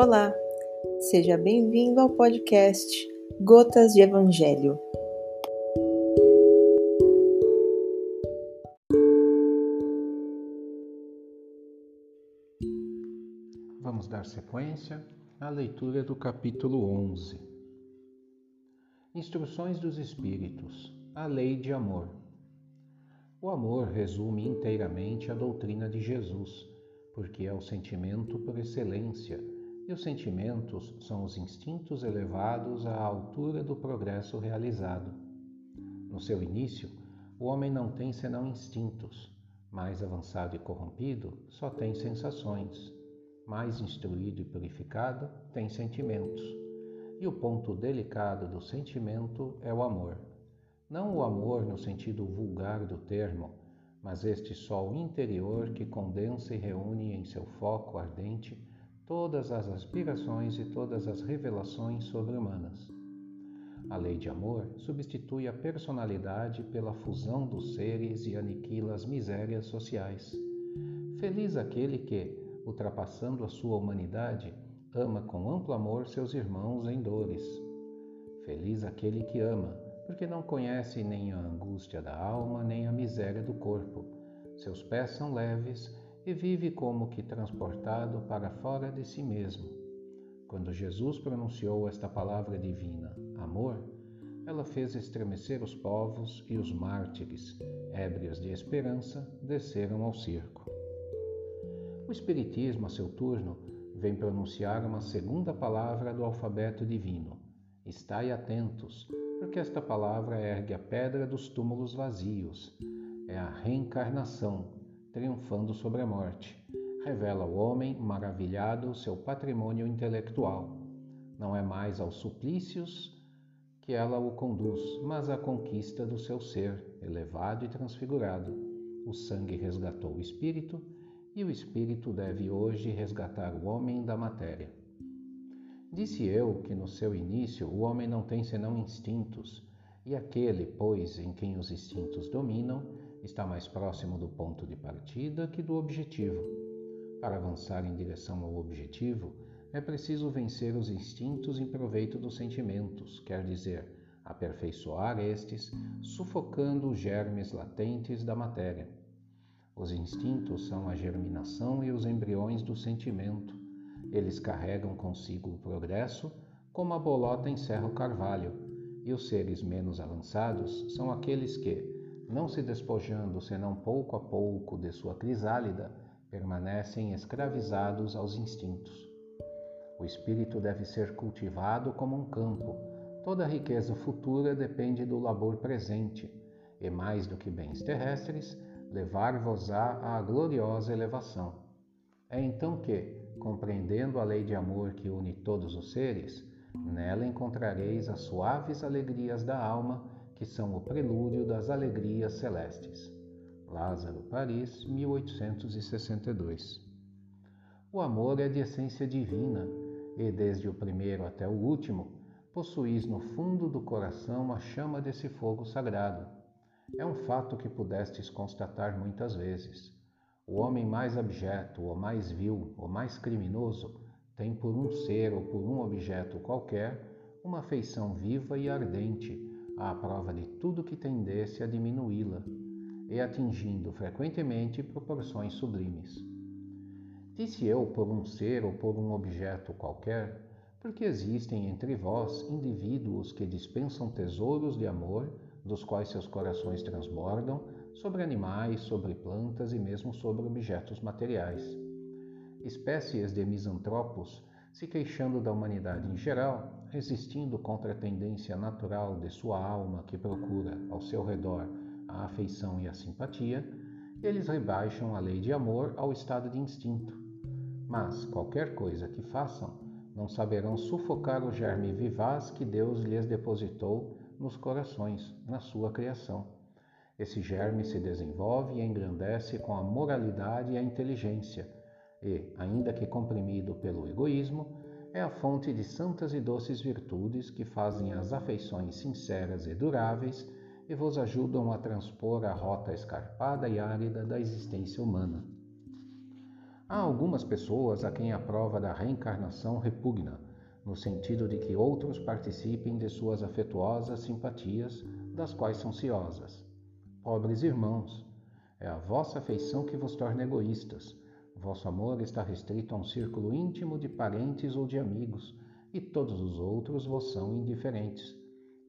Olá, seja bem-vindo ao podcast Gotas de Evangelho. Vamos dar sequência à leitura do capítulo 11. Instruções dos Espíritos, a Lei de Amor. O amor resume inteiramente a doutrina de Jesus, porque é o sentimento por excelência e os sentimentos são os instintos elevados à altura do progresso realizado. No seu início, o homem não tem senão instintos. Mais avançado e corrompido, só tem sensações. Mais instruído e purificado, tem sentimentos. E o ponto delicado do sentimento é o amor. Não o amor no sentido vulgar do termo, mas este sol interior que condensa e reúne em seu foco ardente todas as aspirações e todas as revelações sobre-humanas. A lei de amor substitui a personalidade pela fusão dos seres e aniquila as misérias sociais. Feliz aquele que, ultrapassando a sua humanidade, ama com amplo amor seus irmãos em dores. Feliz aquele que ama, porque não conhece nem a angústia da alma, nem a miséria do corpo. Seus pés são leves e vive como que transportado para fora de si mesmo. Quando Jesus pronunciou esta palavra divina, amor, ela fez estremecer os povos e os mártires, ébrios de esperança, desceram ao circo. O Espiritismo, a seu turno, vem pronunciar uma segunda palavra do alfabeto divino. Estai atentos, porque esta palavra ergue a pedra dos túmulos vazios. É a reencarnação, triunfando sobre a morte. Revela ao homem maravilhado seu patrimônio intelectual. Não é mais aos suplícios que ela o conduz, mas à conquista do seu ser, elevado e transfigurado. O sangue resgatou o espírito e o espírito deve hoje resgatar o homem da matéria. Disse eu que no seu início o homem não tem senão instintos, e aquele, pois, em quem os instintos dominam, está mais próximo do ponto de partida que do objetivo. Para avançar em direção ao objetivo, é preciso vencer os instintos em proveito dos sentimentos, quer dizer, aperfeiçoar estes, sufocando os germes latentes da matéria. Os instintos são a germinação e os embriões do sentimento. Eles carregam consigo o progresso, como a bolota encerra o carvalho, e os seres menos avançados são aqueles que, não se despojando senão pouco a pouco de sua crisálida, permanecem escravizados aos instintos. O espírito deve ser cultivado como um campo. Toda riqueza futura depende do labor presente, e mais do que bens terrestres, levar-vos-á à gloriosa elevação. É então que, compreendendo a lei de amor que une todos os seres, nela encontrareis as suaves alegrias da alma que são o prelúdio das alegrias celestes. Lázaro, Paris, 1862. O amor é de essência divina e, desde o primeiro até o último, possuís no fundo do coração a chama desse fogo sagrado. É um fato que pudestes constatar muitas vezes. O homem mais abjeto, ou mais vil, ou mais criminoso, tem por um ser ou por um objeto qualquer uma afeição viva e ardente à prova de tudo que tendesse a diminuí-la e atingindo frequentemente proporções sublimes. Disse eu por um ser ou por um objeto qualquer, porque existem entre vós indivíduos que dispensam tesouros de amor, dos quais seus corações transbordam, sobre animais, sobre plantas e mesmo sobre objetos materiais. Espécies de misantropos se queixando da humanidade em geral, resistindo contra a tendência natural de sua alma que procura, ao seu redor, a afeição e a simpatia, eles rebaixam a lei de amor ao estado de instinto. Mas, qualquer coisa que façam, não saberão sufocar o germe vivaz que Deus lhes depositou nos corações, na sua criação. Esse germe se desenvolve e engrandece com a moralidade e a inteligência e, ainda que comprimido pelo egoísmo, é a fonte de santas e doces virtudes que fazem as afeições sinceras e duráveis e vos ajudam a transpor a rota escarpada e árida da existência humana. Há algumas pessoas a quem a prova da reencarnação repugna, no sentido de que outros participem de suas afetuosas simpatias, das quais são ciosas. Pobres irmãos, é a vossa afeição que vos torna egoístas. Vosso amor está restrito a um círculo íntimo de parentes ou de amigos, e todos os outros vos são indiferentes.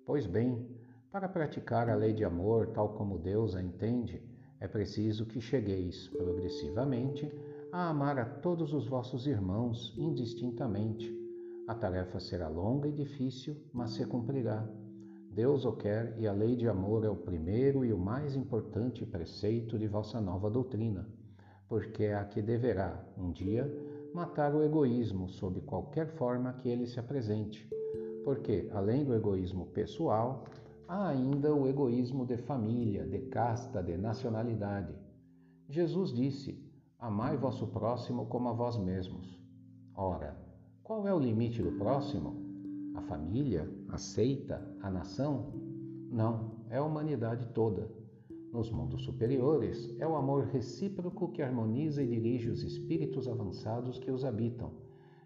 Pois bem, para praticar a lei de amor tal como Deus a entende, é preciso que chegueis progressivamente a amar a todos os vossos irmãos indistintamente. A tarefa será longa e difícil, mas se cumprirá. Deus o quer e a lei de amor é o primeiro e o mais importante preceito de vossa nova doutrina, porque é a que deverá, um dia, matar o egoísmo sob qualquer forma que ele se apresente. Porque, além do egoísmo pessoal, há ainda o egoísmo de família, de casta, de nacionalidade. Jesus disse: Amai vosso próximo como a vós mesmos. Ora, qual é o limite do próximo? A família? A seita? A nação? Não, é a humanidade toda. Nos mundos superiores, é o amor recíproco que harmoniza e dirige os espíritos avançados que os habitam.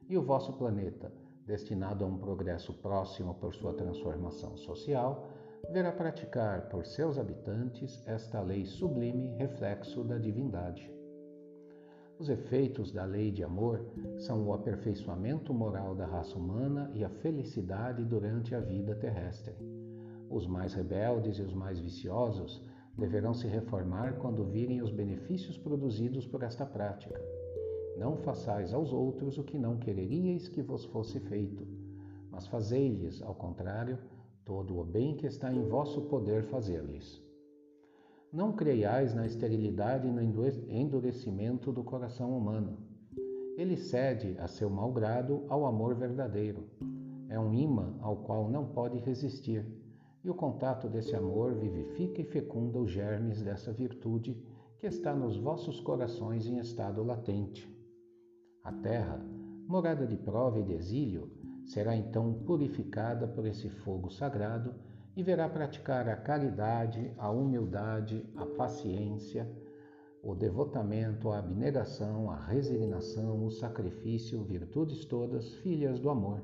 E o vosso planeta, destinado a um progresso próximo por sua transformação social, verá praticar por seus habitantes esta lei sublime reflexo da divindade. Os efeitos da lei de amor são o aperfeiçoamento moral da raça humana e a felicidade durante a vida terrestre. Os mais rebeldes e os mais viciosos deverão se reformar quando virem os benefícios produzidos por esta prática. Não façais aos outros o que não quereríeis que vos fosse feito, mas fazei-lhes, ao contrário, todo o bem que está em vosso poder fazer-lhes. Não creiais na esterilidade e no endurecimento do coração humano. Ele cede a seu mau grado ao amor verdadeiro. É um imã ao qual não pode resistir, e o contato desse amor vivifica e fecunda os germes dessa virtude que está nos vossos corações em estado latente. A terra, morada de prova e de exílio, será então purificada por esse fogo sagrado e verá praticar a caridade, a humildade, a paciência, o devotamento, a abnegação, a resignação, o sacrifício, virtudes todas, filhas do amor.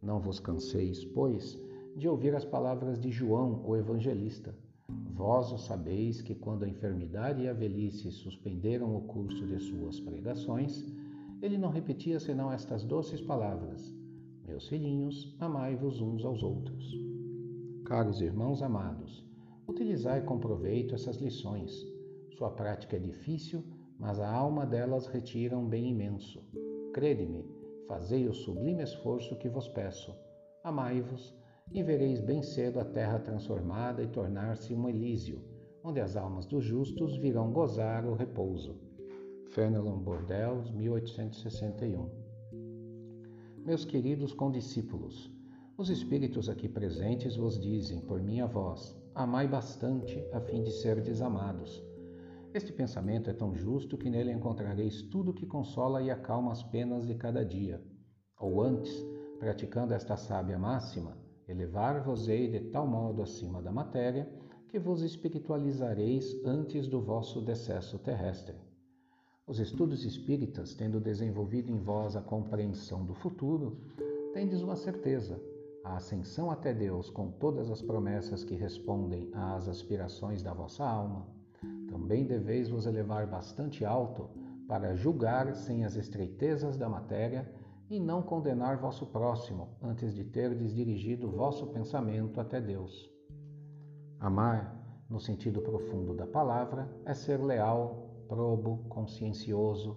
Não vos canseis, pois, de ouvir as palavras de João, o evangelista. Vós o sabeis que, quando a enfermidade e a velhice suspenderam o curso de suas pregações, ele não repetia senão estas doces palavras: Meus filhinhos, amai-vos uns aos outros. Caros irmãos amados, utilizai com proveito essas lições. Sua prática é difícil, mas a alma delas retira um bem imenso. Crede-me, fazei o sublime esforço que vos peço. Amai-vos e vereis bem cedo a terra transformada e tornar-se um Elísio, onde as almas dos justos virão gozar o repouso. Fenelon Bordels, 1861 Meus queridos condiscípulos, os espíritos aqui presentes vos dizem, por minha voz, amai bastante a fim de ser desamados. Este pensamento é tão justo que nele encontrareis tudo que consola e acalma as penas de cada dia. Ou antes, praticando esta sábia máxima, elevar-vos-ei de tal modo acima da matéria que vos espiritualizareis antes do vosso decesso terrestre. Os estudos espíritas, tendo desenvolvido em vós a compreensão do futuro, tendes uma certeza, a ascensão até Deus com todas as promessas que respondem às aspirações da vossa alma, também deveis vos elevar bastante alto para julgar sem as estreitezas da matéria e não condenar vosso próximo antes de terdes dirigido vosso pensamento até Deus. Amar, no sentido profundo da palavra, é ser leal, probo, consciencioso,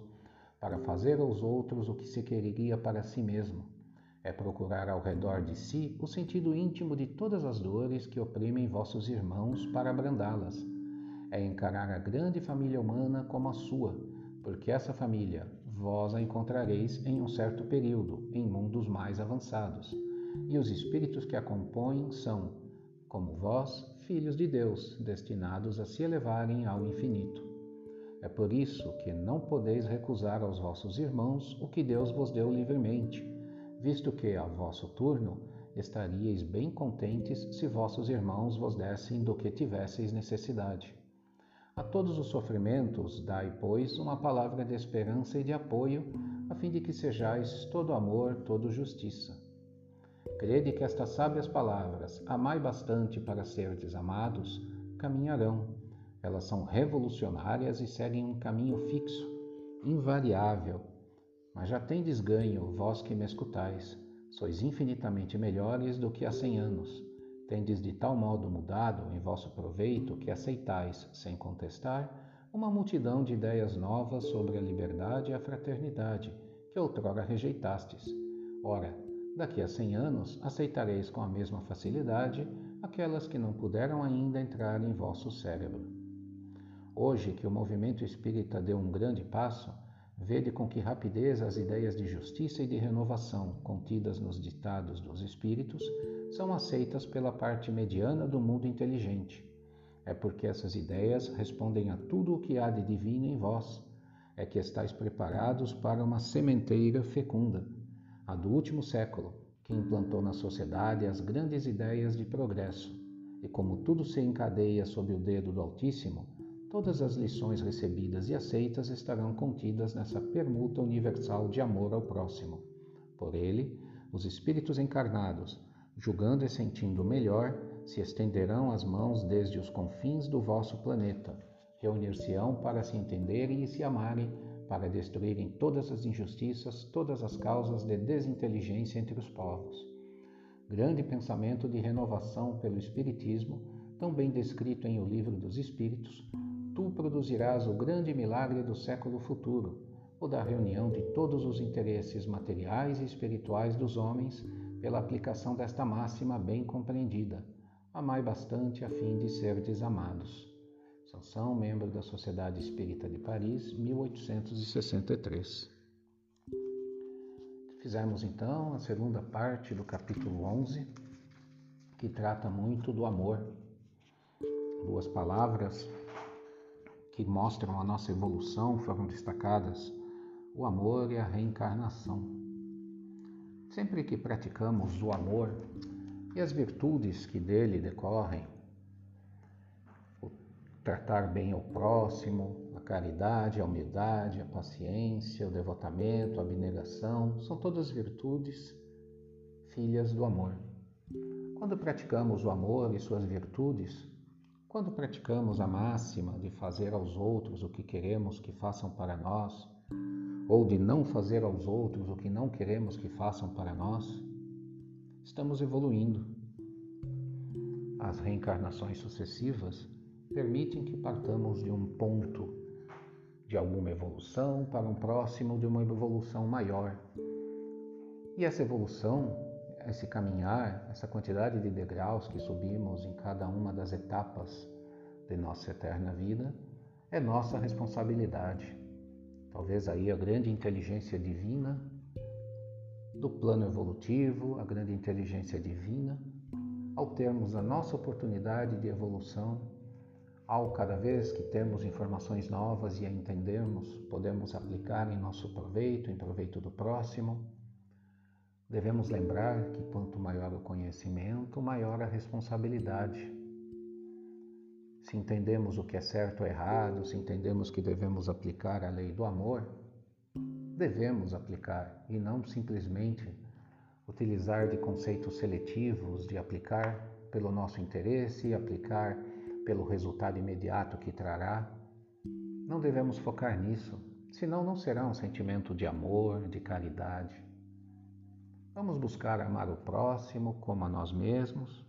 para fazer aos outros o que se quereria para si mesmo é procurar ao redor de si o sentido íntimo de todas as dores que oprimem vossos irmãos para abrandá-las. É encarar a grande família humana como a sua, porque essa família vós a encontrareis em um certo período, em mundos mais avançados, e os espíritos que a compõem são, como vós, filhos de Deus, destinados a se elevarem ao infinito. É por isso que não podeis recusar aos vossos irmãos o que Deus vos deu livremente visto que, a vosso turno, estaríeis bem contentes se vossos irmãos vos dessem do que tivesseis necessidade. A todos os sofrimentos, dai, pois, uma palavra de esperança e de apoio, a fim de que sejais todo amor, todo justiça. Crede que estas sábias palavras, amai bastante para serdes amados, caminharão. Elas são revolucionárias e seguem um caminho fixo, invariável. Mas já tendes ganho, vós que me escutais. Sois infinitamente melhores do que há cem anos. Tendes de tal modo mudado em vosso proveito que aceitais, sem contestar, uma multidão de ideias novas sobre a liberdade e a fraternidade, que outrora rejeitastes. Ora, daqui a cem anos aceitareis com a mesma facilidade aquelas que não puderam ainda entrar em vosso cérebro. Hoje que o movimento espírita deu um grande passo, Vede com que rapidez as ideias de justiça e de renovação contidas nos ditados dos espíritos são aceitas pela parte mediana do mundo inteligente. É porque essas ideias respondem a tudo o que há de divino em vós. É que estáis preparados para uma sementeira fecunda, a do último século, que implantou na sociedade as grandes ideias de progresso. E como tudo se encadeia sob o dedo do Altíssimo, Todas as lições recebidas e aceitas estarão contidas nessa permuta universal de amor ao próximo. Por ele, os espíritos encarnados, julgando e sentindo melhor, se estenderão as mãos desde os confins do vosso planeta, reunir-se-ão para se entenderem e se amarem, para destruírem todas as injustiças, todas as causas de desinteligência entre os povos. Grande pensamento de renovação pelo Espiritismo, tão bem descrito em O Livro dos Espíritos, tu produzirás o grande milagre do século futuro, o da reunião de todos os interesses materiais e espirituais dos homens pela aplicação desta máxima bem compreendida. Amai bastante a fim de ser desamados. Sansão, membro da Sociedade Espírita de Paris, 1863. Fizemos então a segunda parte do capítulo 11, que trata muito do amor. Duas palavras que mostram a nossa evolução foram destacadas: o amor e a reencarnação. Sempre que praticamos o amor e as virtudes que dele decorrem, o tratar bem o próximo, a caridade, a humildade, a paciência, o devotamento, a abnegação, são todas virtudes filhas do amor. Quando praticamos o amor e suas virtudes, quando praticamos a máxima de fazer aos outros o que queremos que façam para nós, ou de não fazer aos outros o que não queremos que façam para nós, estamos evoluindo. As reencarnações sucessivas permitem que partamos de um ponto de alguma evolução para um próximo de uma evolução maior. E essa evolução esse caminhar, essa quantidade de degraus que subimos em cada uma das etapas de nossa eterna vida, é nossa responsabilidade. Talvez aí a grande inteligência divina do plano evolutivo, a grande inteligência divina, ao termos a nossa oportunidade de evolução, ao cada vez que temos informações novas e a entendermos, podemos aplicar em nosso proveito, em proveito do próximo, Devemos lembrar que quanto maior o conhecimento, maior a responsabilidade. Se entendemos o que é certo ou errado, se entendemos que devemos aplicar a lei do amor, devemos aplicar e não simplesmente utilizar de conceitos seletivos, de aplicar pelo nosso interesse aplicar pelo resultado imediato que trará. Não devemos focar nisso, senão não será um sentimento de amor, de caridade. Vamos buscar amar o próximo como a nós mesmos.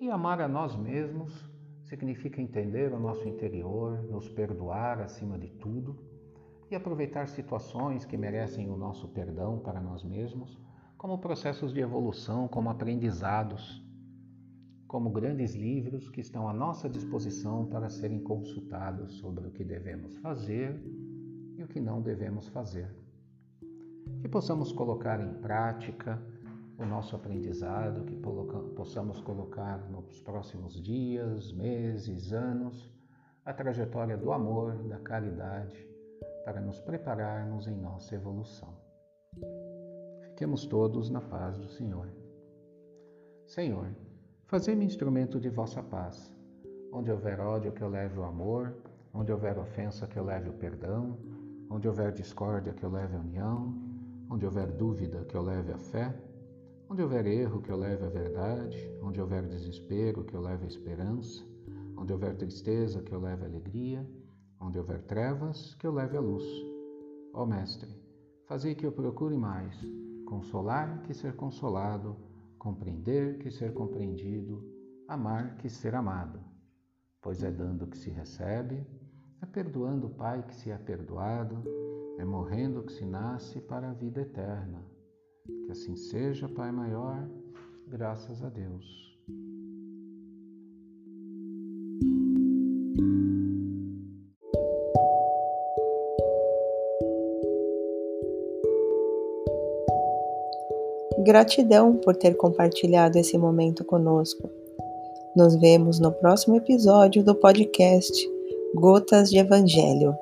E amar a nós mesmos significa entender o nosso interior, nos perdoar acima de tudo e aproveitar situações que merecem o nosso perdão para nós mesmos como processos de evolução, como aprendizados, como grandes livros que estão à nossa disposição para serem consultados sobre o que devemos fazer e o que não devemos fazer. Que possamos colocar em prática o nosso aprendizado, que possamos colocar nos próximos dias, meses, anos, a trajetória do amor, da caridade, para nos prepararmos em nossa evolução. Fiquemos todos na paz do Senhor. Senhor, fazei-me instrumento de vossa paz. Onde houver ódio, que eu leve o amor. Onde houver ofensa, que eu leve o perdão. Onde houver discórdia, que eu leve a união. Onde houver dúvida, que eu leve a fé. Onde houver erro, que eu leve a verdade. Onde houver desespero, que eu leve a esperança. Onde houver tristeza, que eu leve a alegria. Onde houver trevas, que eu leve a luz. Ó Mestre, fazei que eu procure mais consolar que ser consolado, compreender que ser compreendido, amar que ser amado. Pois é dando que se recebe, é perdoando o Pai que se é perdoado, é morrendo que se nasce para a vida eterna. Que assim seja, Pai maior, graças a Deus. Gratidão por ter compartilhado esse momento conosco. Nos vemos no próximo episódio do podcast Gotas de Evangelho.